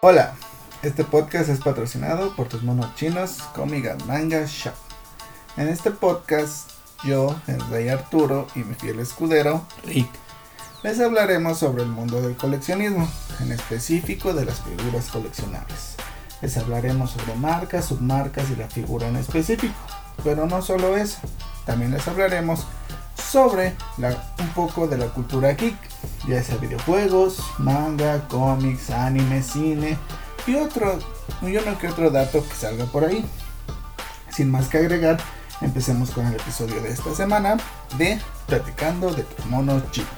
Hola, este podcast es patrocinado por tus monos chinos Comiga Manga Shop. En este podcast, yo, el rey Arturo y mi fiel escudero, Rick, les hablaremos sobre el mundo del coleccionismo, en específico de las figuras coleccionables. Les hablaremos sobre marcas, submarcas y la figura en específico. Pero no solo eso, también les hablaremos sobre un poco de la cultura geek, ya sea videojuegos, manga, cómics, anime, cine y otro, y uno que otro dato que salga por ahí. Sin más que agregar, empecemos con el episodio de esta semana de Platicando de tus monos chinos.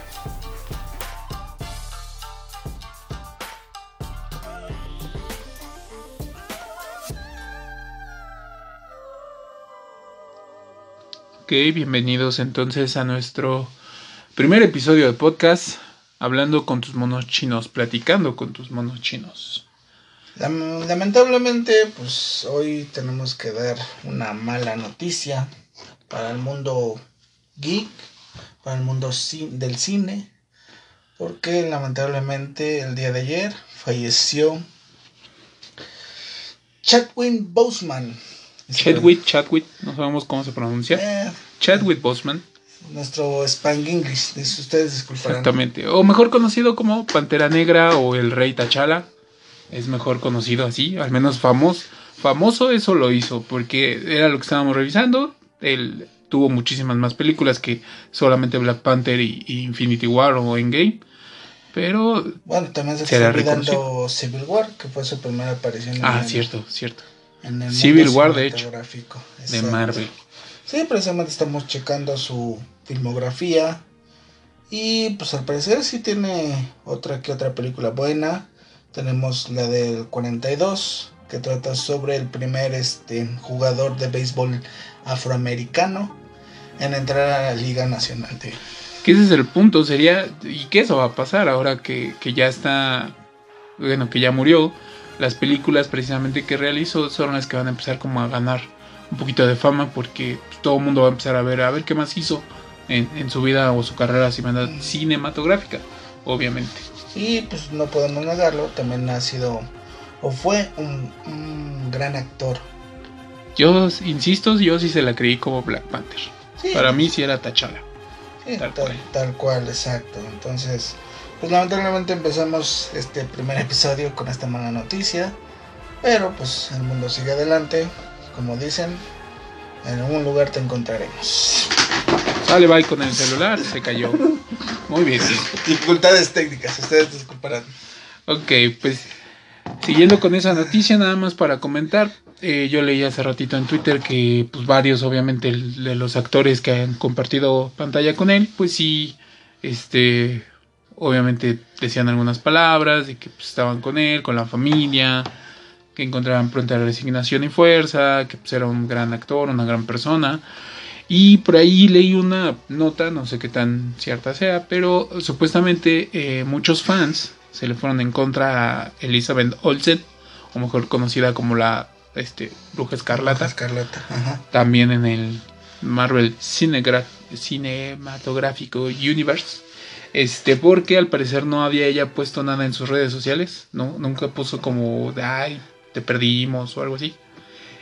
Ok, bienvenidos entonces a nuestro primer episodio de podcast, hablando con tus monos chinos, platicando con tus monos chinos. Lamentablemente, pues hoy tenemos que dar una mala noticia para el mundo geek, para el mundo del cine, porque lamentablemente el día de ayer falleció Chadwick Boseman, Chadwick, Chadwick, no sabemos cómo se pronuncia. Eh, Chadwick Boseman. Nuestro Span English, ustedes disculparán. Exactamente. O mejor conocido como Pantera Negra o el Rey T'Challa. Es mejor conocido así, al menos famoso. Famoso eso lo hizo, porque era lo que estábamos revisando. Él tuvo muchísimas más películas que solamente Black Panther y, Infinity War o Endgame. Pero. Bueno, también se, está olvidando Civil War, que fue su primera aparición. ah, cierto, cierto. Civil War, de hecho. De Marvel. Sí, precisamente estamos checando su filmografía. Y pues al parecer sí tiene otra que otra película buena. Tenemos la del 42, que trata sobre el primer este, jugador de béisbol afroamericano en entrar a la Liga Nacional de... Que ese es el punto, sería, ¿y qué eso va a pasar ahora que, que ya está, bueno, que ya murió? las películas precisamente que realizó son las que van a empezar como a ganar un poquito de fama porque todo el mundo va a empezar a ver a ver qué más hizo en, su vida o su carrera cinematográfica, obviamente. Y pues no podemos negarlo, también ha sido o fue un, gran actor. Yo insisto, yo sí se la creí como Black Panther. Para mí sí era T'Challa. tal, cual. tal cual, exacto. Entonces, pues lamentablemente empezamos este primer episodio con esta mala noticia. Pero pues el mundo sigue adelante. Como dicen, en algún lugar te encontraremos. Sale, bye con el celular, se cayó. Muy bien. Dificultades técnicas, ustedes disculparán. Ok, pues siguiendo con esa noticia, nada más para comentar. Eh, yo leí hace ratito en Twitter que pues varios, obviamente, de los actores que han compartido pantalla con él, pues sí, este, obviamente decían algunas palabras y que pues, estaban con él, con la familia, que encontraban pronta resignación y fuerza, que pues, era un gran actor, una gran persona. Y por ahí leí una nota, no sé qué tan cierta sea, pero supuestamente eh, muchos fans se le fueron en contra a Elizabeth Olsen, o mejor conocida como la este, Bruja Escarlata. Escarlata, También en el Marvel Cinematográfico Universe. Este, porque al parecer no había ella puesto nada en sus redes sociales, ¿no? Nunca puso como de, ay, te perdimos o algo así.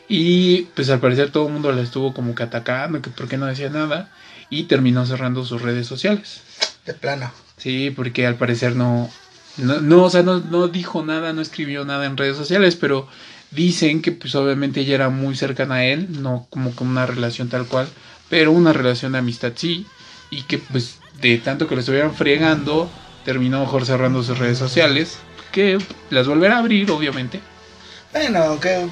Y pues al parecer todo el mundo la estuvo como que atacando, que por qué no decía nada. Y terminó cerrando sus redes sociales. De plano. Sí, porque al parecer no, no, o sea, no, no dijo nada, no escribió nada en redes sociales, pero dicen que pues obviamente ella era muy cercana a él, no como con una relación tal cual, pero una relación de amistad sí, y que pues de tanto que lo estuvieran fregando, terminó mejor cerrando sus redes sociales, que las volverá a abrir, obviamente. Bueno, que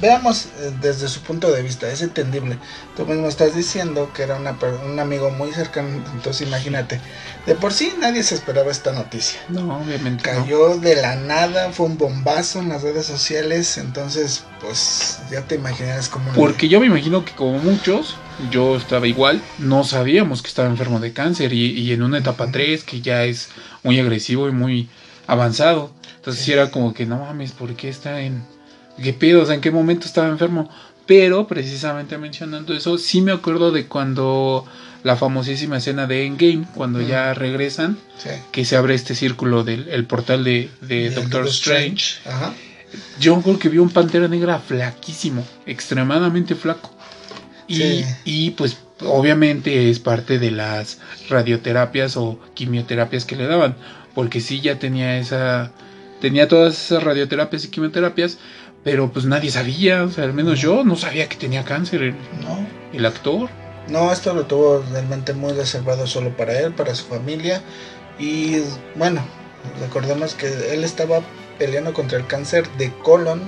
veamos eh, desde su punto de vista, es entendible. Tú mismo estás diciendo que era una, un amigo muy cercano, entonces imagínate. De por sí nadie se esperaba esta noticia. No, obviamente. Cayó de la nada, fue un bombazo en las redes sociales, entonces pues ya te imaginas cómo... Porque yo me imagino que como muchos, yo estaba igual, no sabíamos que estaba enfermo de cáncer y, en una etapa 3 que ya es muy agresivo y muy avanzado. Entonces sí. era como que no mames, ¿por qué está en... ¿Qué pedo? O sea, ¿en qué momento estaba enfermo? Pero precisamente mencionando eso, sí me acuerdo de cuando la famosísima escena de Endgame, cuando ya regresan, que se abre este círculo del el portal de, Doctor Strange. Ajá. Yo creo que vi un pantera negra flaquísimo, extremadamente flaco. Y, y pues obviamente es parte de las radioterapias o quimioterapias que le daban, porque sí ya tenía esa tenía todas esas radioterapias y quimioterapias, pero pues nadie sabía, o sea, al menos yo no sabía que tenía cáncer el, no. el actor. No, esto lo tuvo realmente muy reservado solo para él, para su familia. Y bueno, recordemos que él estaba peleando contra el cáncer de colon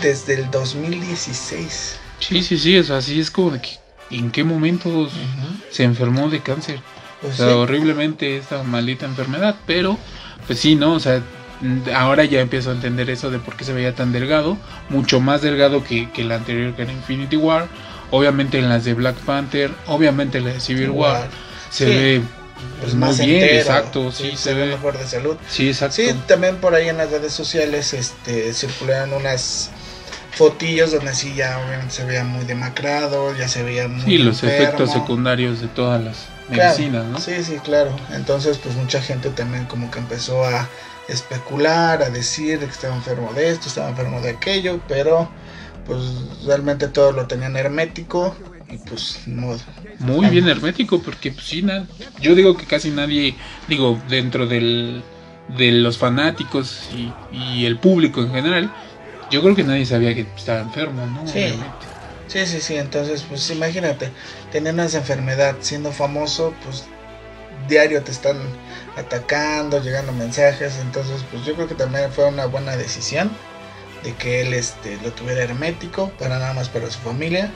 desde el 2016. Sí, sí, sí, es así es como de que en qué momento se enfermó de cáncer. Pues o sea, horriblemente esta maldita enfermedad, pero pues sí, ¿no? O sea, ahora ya empiezo a entender eso de por qué se veía tan delgado, mucho más delgado que, que la anterior que era Infinity War, obviamente en las de Black Panther, obviamente en la de Civil War, se ve pues muy bien, exacto, sí, se, ve mejor de salud. Sí, exacto. Sí, también por ahí en las redes sociales este circularon unas fotillos donde sí ya obviamente se veía muy demacrado, ya se veía muy Sí, los efectos secundarios de todas las medicinas, ¿no? Sí, sí, claro. Entonces, pues mucha gente también como que empezó a especular, a decir que estaba enfermo de esto, estaba enfermo de aquello, pero pues realmente todo lo tenían hermético y pues no. Muy bien hermético, porque pues sí, yo digo que casi nadie, digo, dentro del, de los fanáticos y, y el público en general, yo creo que nadie sabía que estaba enfermo, ¿no? Sí. Sí, sí, sí. Entonces, pues imagínate, teniendo esa enfermedad, siendo famoso, pues diario te están atacando, llegando mensajes. Entonces, pues yo creo que también fue una buena decisión de que él este, lo tuviera hermético, para nada más para su familia.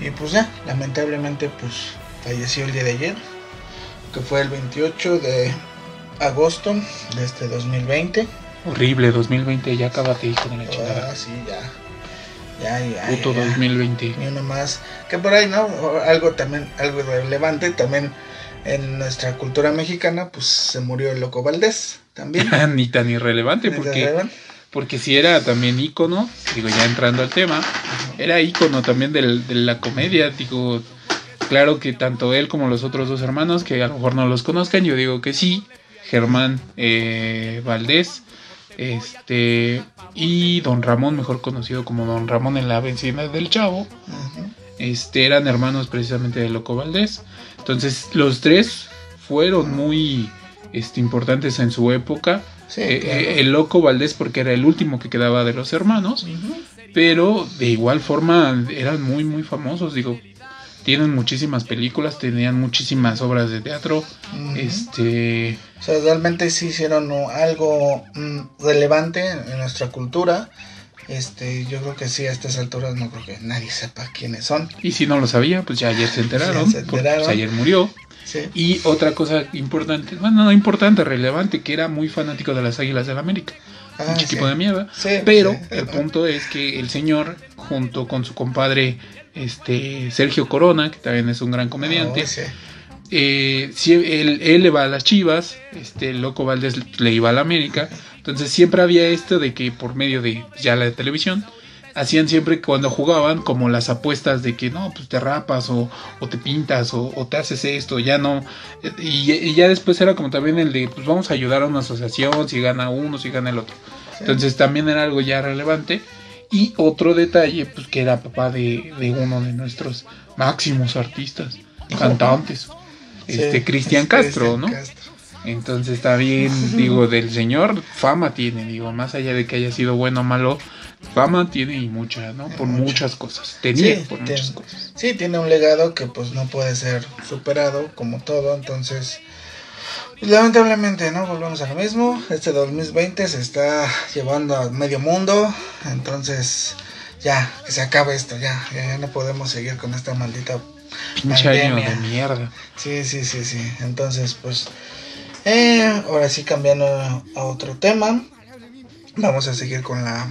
Y pues ya, lamentablemente, pues falleció el día de ayer, que fue el 28 de agosto de este 2020. Horrible, 2020, ya acabate, hijo de la chingada. Ah, sí, ya. Ya, ya. Puto 2020. Y uno más. Que por ahí, ¿no? Algo también, algo relevante, también en nuestra cultura mexicana, pues se murió el Loco Valdés, también. ni tan irrelevante, porque, porque si era también ícono, digo, ya entrando al tema, era ícono también del, de la comedia, digo, claro que tanto él como los otros dos hermanos, que a lo mejor no los conozcan, yo digo que sí, Germán eh, Valdés, este y Don Ramón, mejor conocido como Don Ramón en la vencida del Chavo, este eran hermanos precisamente de Loco Valdés. Entonces los tres fueron muy este, importantes en su época. Eh, eh, el Loco Valdés porque era el último que quedaba de los hermanos, pero de igual forma eran muy muy famosos. Digo, tienen muchísimas películas, tenían muchísimas obras de teatro. Este. O sea, realmente sí hicieron algo mm, relevante en nuestra cultura. Este, yo creo que sí, a estas alturas no creo que nadie sepa quiénes son. Y si no lo sabía, pues ya ayer se enteraron. Pues, ayer murió. Y otra cosa importante, bueno, no importante, relevante, que era muy fanático de las Águilas del la América. un ah, chiquito de mierda. pero el punto es que el señor, junto con su compadre este Sergio Corona, que también es un gran comediante. Ah, eh, él, le va a las Chivas, este Loco Valdés le iba a la América, entonces siempre había esto de que por medio de ya la televisión hacían siempre cuando jugaban como las apuestas de que no, pues te rapas o, te pintas o, te haces esto, ya no. Y, ya después era como también el de, pues vamos a ayudar a una asociación, si gana uno, si gana el otro. Entonces también era algo ya relevante. Y otro detalle, pues que era papá de, uno de nuestros máximos artistas, cantantes, este Cristian Castro, ¿no? Entonces está bien, digo, del señor fama tiene, digo, más allá de que haya sido bueno o malo, fama tiene y mucha, ¿no? Por muchas cosas. Tenía por muchas cosas. Sí, tiene un legado que pues no puede ser superado como todo, entonces lamentablemente, ¿no? Volvemos a lo mismo. Este 2020 se está llevando a medio mundo. Entonces, ya, que se acabe esto, ya. Ya, no podemos seguir con esta maldita Pinche año de mierda. Sí, sí, sí, sí. Entonces, pues, eh, ahora sí cambiando a otro tema. Vamos a seguir con la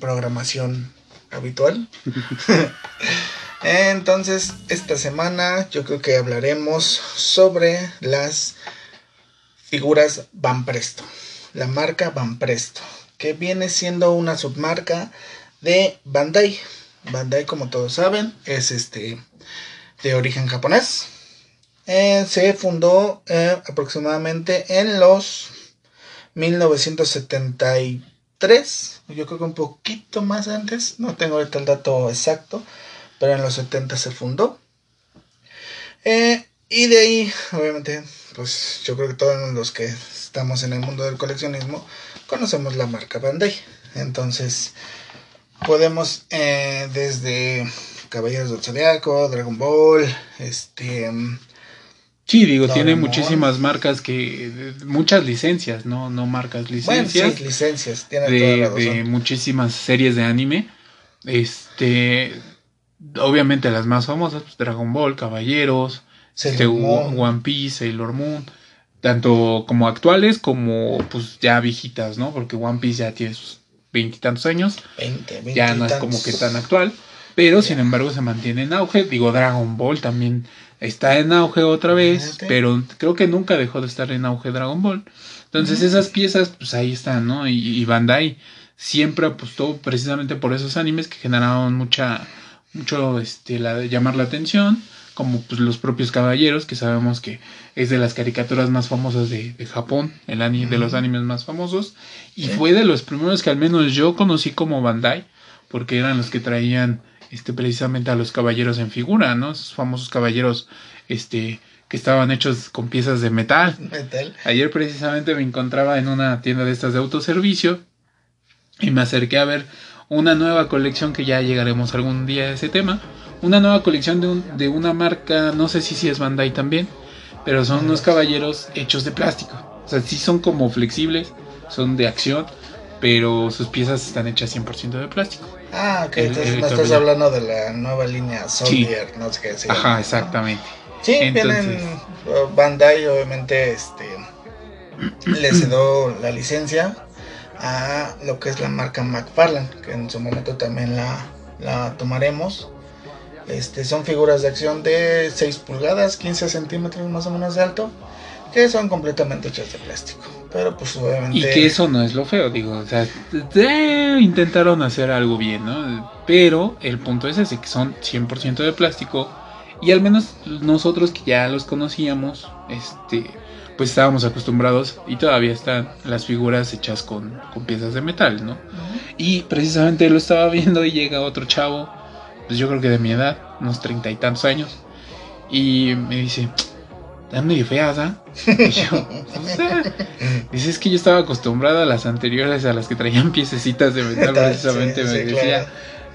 programación habitual. Entonces, esta semana yo creo que hablaremos sobre las figuras Van Presto. La marca Van Presto, que viene siendo una submarca de Bandai. Bandai, como todos saben, es este de origen japonés. Eh, se fundó eh, aproximadamente en los 1973. Yo creo que un poquito más antes. No tengo ahorita el dato exacto. Pero en los 70 se fundó. Eh, y de ahí, obviamente, pues yo creo que todos los que estamos en el mundo del coleccionismo conocemos la marca Bandai. Entonces, podemos desde Caballeros del Zodiaco, Dragon Ball, este... Sí, digo, tiene muchísimas marcas que... Muchas licencias, ¿no? No marcas, licencias. Bueno, sí, licencias, tiene de, toda la razón. de muchísimas series de anime. Este... Obviamente las más famosas, pues, Dragon Ball, Caballeros, este. One Piece, Sailor Moon. Tanto como actuales como pues ya viejitas, ¿no? Porque One Piece ya tiene sus veintitantos años. 20, 20 ya no es como que tan actual, pero sin embargo se mantiene en auge. Digo, Dragon Ball también está en auge otra vez, pero creo que nunca dejó de estar en auge Dragon Ball. Entonces esas piezas, pues ahí están, ¿no? Y, y Bandai siempre apostó precisamente por esos animes que generaron mucha, mucho, este, la, llamar la atención, como pues los propios caballeros, que sabemos que es de las caricaturas más famosas de, de Japón, el ani- de los animes más famosos, y fue de los primeros que al menos yo conocí como Bandai, porque eran los que traían este precisamente a los caballeros en figura, ¿no? Esos famosos caballeros este que estaban hechos con piezas de metal. Metal. Ayer precisamente me encontraba en una tienda de estas de autoservicio y me acerqué a ver una nueva colección que ya llegaremos algún día a ese tema. Una nueva colección de, un- de una marca, no sé si, si es Bandai también, pero son unos caballeros hechos de plástico. O sea, sí son como flexibles, son de acción, pero sus piezas están hechas 100% de plástico. Ah, ok, El- entonces el me estás hablando de la nueva línea Soldier, no sé qué llama, Ajá, ¿no? exactamente. Sí, Entonces- vienen uh, Bandai obviamente este le cedió la licencia a lo que es la marca McFarlane, que en su momento también la, la tomaremos. Este, son figuras de acción de 6 pulgadas, 15 centímetros más o menos de alto, que son completamente hechas de plástico. Pero pues obviamente... Y que eso no es lo feo, digo, o sea, eh, intentaron hacer algo bien, ¿no? Pero el punto es ese, que son 100% de plástico y al menos nosotros que ya los conocíamos, este, pues estábamos acostumbrados y todavía están las figuras hechas con, con piezas de metal, ¿no? Y precisamente lo estaba viendo y llega otro chavo, pues yo creo que de mi edad, unos treinta y tantos años, y me dice, están medio feas, ¿ah? Y yo, "Pues, eh". Dice, es que yo estaba acostumbrado a las anteriores, a las que traían piececitas de metal, precisamente, Sí, me sí, decía. claro.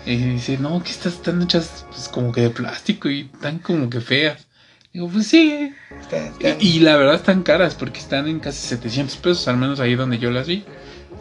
Y dice, no, que estas están hechas pues, como que de plástico y están como que feas. Digo, pues sí. Está- está- Y, y la verdad están caras porque están en casi 700 pesos, al menos ahí donde yo las vi.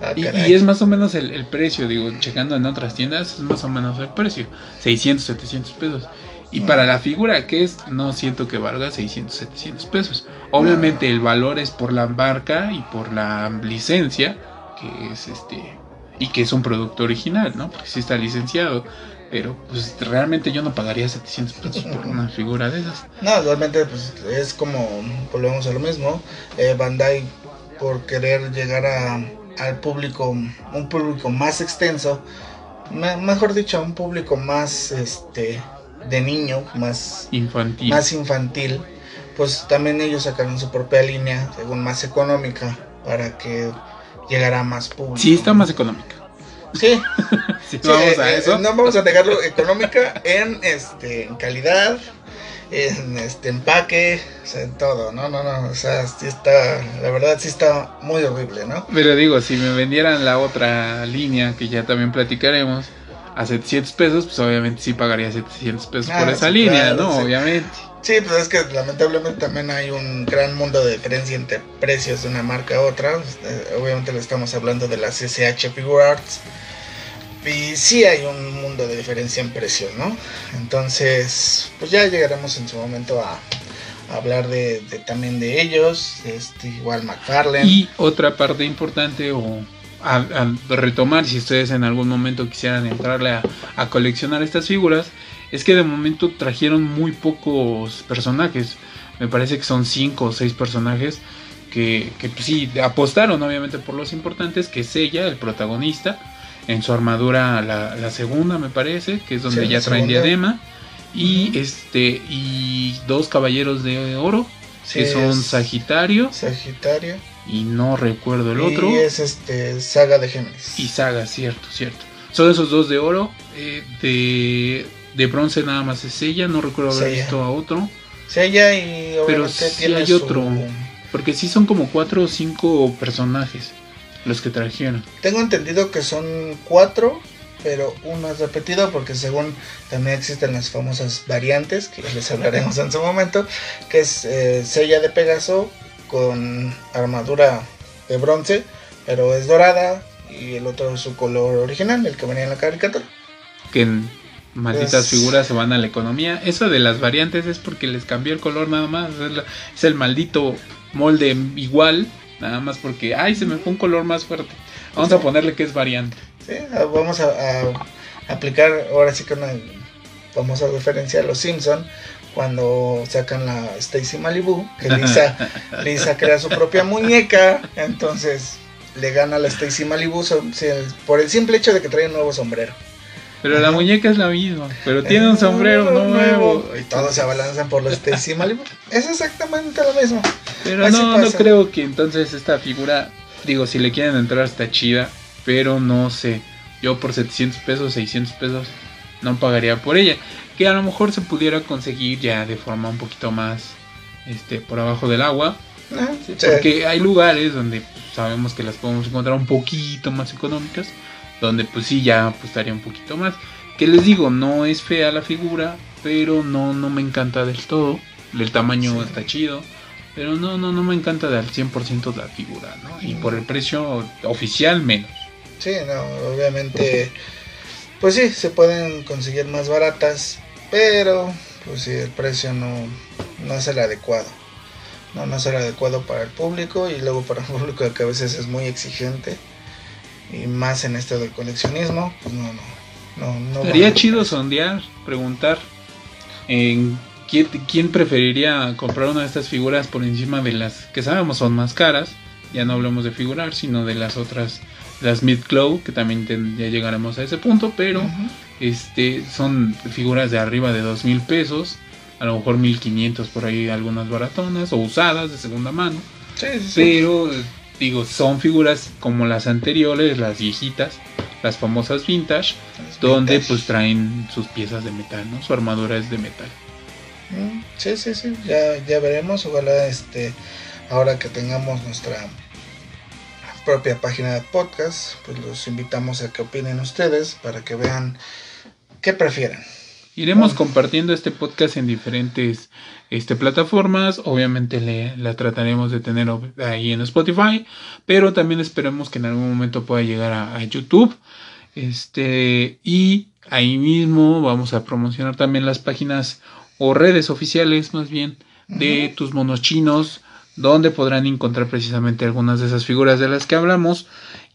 ah, Y, y es más o menos el, el precio, digo, checando en otras tiendas, es más o menos el precio. 600, 700 pesos. Y para la figura que es, no siento que valga 600, 700 pesos. Obviamente el valor es por la marca y por la licencia, que es este, y que es un producto original, ¿no? Porque sí está licenciado. Pero pues realmente yo no pagaría 700 pesos por una figura de esas. No, realmente pues es como, volvemos a lo mismo, eh, Bandai por querer llegar a, al público, un público más extenso, me- mejor dicho, un público más este de niño, más, Infantil. más infantil, pues también ellos sacaron su propia línea, según más económica, para que llegara a más público. Sí, está más económica. Sí, Sí, Sí, vamos a eh, eso. no vamos a dejarlo económica en este en calidad, en este empaque, o sea, en todo, no, no, no, o sea, sí está, la verdad sí está muy horrible, ¿no? Pero digo, si me vendieran la otra línea, que ya también platicaremos, a 700 pesos, pues obviamente sí pagaría 700 pesos Ah, por esa sí, línea, claro, ¿no? sí. Obviamente. Sí, pues es que lamentablemente también hay un gran mundo de diferencia entre precios de una marca a otra. Eh, Obviamente le estamos hablando de las SH Figure Arts. Y sí hay un mundo de diferencia en precios, ¿no? Entonces, pues ya llegaremos en su momento a, a hablar de, de también de ellos. Este, igual McFarlane. Y otra parte importante o a, a retomar, si ustedes en algún momento quisieran entrarle a, a coleccionar estas figuras, es que de momento trajeron muy pocos personajes. Me parece que son 5 o 6 personajes que, que pues, sí apostaron obviamente por los importantes, que es ella, el protagonista. en su armadura la, la segunda, me parece, que es donde Sí, ya traen segunda. diadema. Y este y dos caballeros de oro, Sí, que son Sagitario Sagitario. Y no recuerdo el otro. Y es este Saga de Géminis. Y Saga, cierto, cierto. Son esos dos de oro. eh, de, de bronce nada más es ella. No recuerdo haber Sella. visto a otro. Sí, ella y obviamente sí tiene hay su- otro. Porque sí son como cuatro o cinco personajes los que trajeron. Tengo entendido que son cuatro, pero uno es repetido porque según también existen las famosas variantes, que les hablaremos en su momento, que es eh, Sella de Pegaso con armadura de bronce, pero es dorada y el otro es su color original, el que venía en la caricatura. Que malditas Es- figuras se van a la economía. Eso de las variantes es porque les cambió el color nada más. Es, la- es el maldito molde igual. Nada más porque, ay, se me fue un color más fuerte. Vamos a ponerle que es variante. Sí, ah, vamos a, a aplicar ahora sí que una famosa referencia a los Simpson cuando sacan la Stacy Malibu, que Lisa, Lisa crea su propia muñeca, entonces le gana a la Stacy Malibu por el simple hecho de que trae un nuevo sombrero. Pero la muñeca es la misma. Pero tiene un sombrero nuevo. Y todos se abalanzan por la Stacy Malibu. Es exactamente lo mismo. Pero Así no, no creo que entonces esta figura, digo, si le quieren entrar está chida, pero no sé, yo por 700 pesos, 600 pesos, no pagaría por ella. Que a lo mejor se pudiera conseguir ya de forma un poquito más, este, por abajo del agua. Ah, Sí. Porque hay lugares donde sabemos que las podemos encontrar un poquito más económicas, donde pues sí ya estaría un poquito más. Que les digo, no es fea la figura, pero no, no me encanta del todo. El tamaño Sí. está chido, pero no, no, no me encanta del 100% la figura, ¿no? Y por el precio oficial menos. Sí, no, obviamente, pues sí, se pueden conseguir más baratas, pero pues sí, el precio no, no es el adecuado. No, no es el adecuado para el público y luego para un público que a veces es muy exigente y más en esto del coleccionismo, pues no, no, no, no. Sería chido sondear, preguntar en quién, quién preferiría comprar una de estas figuras por encima de las que sabemos son más caras. Ya no hablamos de figurar, sino de las otras, las mid clow que también ten- ya llegaremos a ese punto, pero este son figuras de arriba de dos mil pesos, a lo mejor 1500 por ahí algunas baratonas o usadas de segunda mano. Sí, sí, sí. Pero, digo, son figuras como las anteriores, las viejitas, las famosas vintage, donde vintage. pues traen sus piezas de metal, ¿no? Su armadura es de metal. Mm, Sí, sí, sí, ya, ya veremos. Ojalá este, ahora que tengamos nuestra propia página de podcast, pues los invitamos a que opinen ustedes para que vean qué prefieren. Iremos compartiendo este podcast en diferentes este, plataformas. Obviamente le, la trataremos de tener ahí en Spotify. Pero también esperemos que en algún momento pueda llegar a, a YouTube. Este, y ahí mismo vamos a promocionar también las páginas o redes oficiales más bien de tus monos chinos. Donde podrán encontrar precisamente algunas de esas figuras de las que hablamos.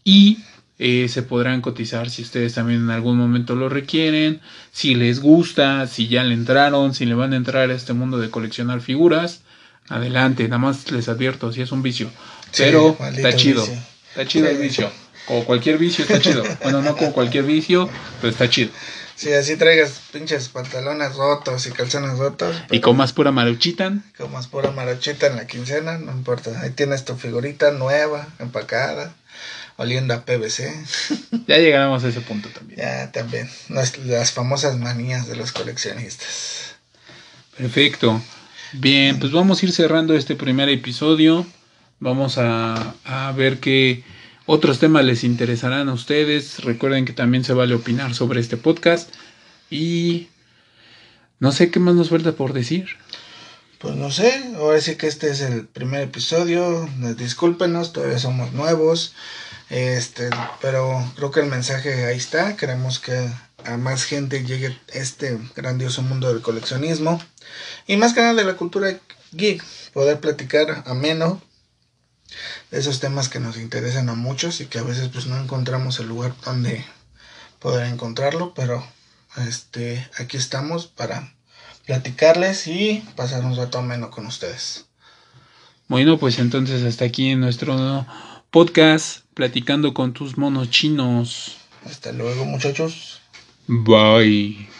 Y eh, se podrán cotizar si ustedes también en algún momento lo requieren, si les gusta, si ya le entraron, si le van a entrar a este mundo de coleccionar figuras, adelante, nada más les advierto, si es un vicio, Sí, pero está chido, vicio. está chido el vicio, como cualquier vicio está chido, bueno, no como cualquier vicio, pero está chido, Si así traigas pinches pantalones rotos y calzones rotos, y comas pura maruchitan, como es pura marochita en la quincena, no importa. Ahí tienes tu figurita nueva, empacada, oliendo a PVC. ya llegaremos a ese punto también. Ya también, las, las famosas manías de los coleccionistas. Perfecto. Bien, pues vamos a ir cerrando este primer episodio. Vamos a, a ver qué otros temas les interesarán a ustedes. Recuerden que también se vale opinar sobre este podcast. Y no sé qué más nos falta por decir. Pues no sé, ahora sí que este es el primer episodio. Discúlpenos, todavía somos nuevos. Este, pero creo que el mensaje ahí está. Queremos que a más gente llegue este grandioso mundo del coleccionismo. Y más que nada de la cultura geek. Poder platicar ameno de esos temas que nos interesan a muchos y que a veces pues no encontramos el lugar donde poder encontrarlo. Pero este, aquí estamos para platicarles y pasar un rato ameno con ustedes. Bueno, pues entonces hasta aquí en nuestro podcast, platicando con tus monos chinos. Hasta luego, muchachos. Bye.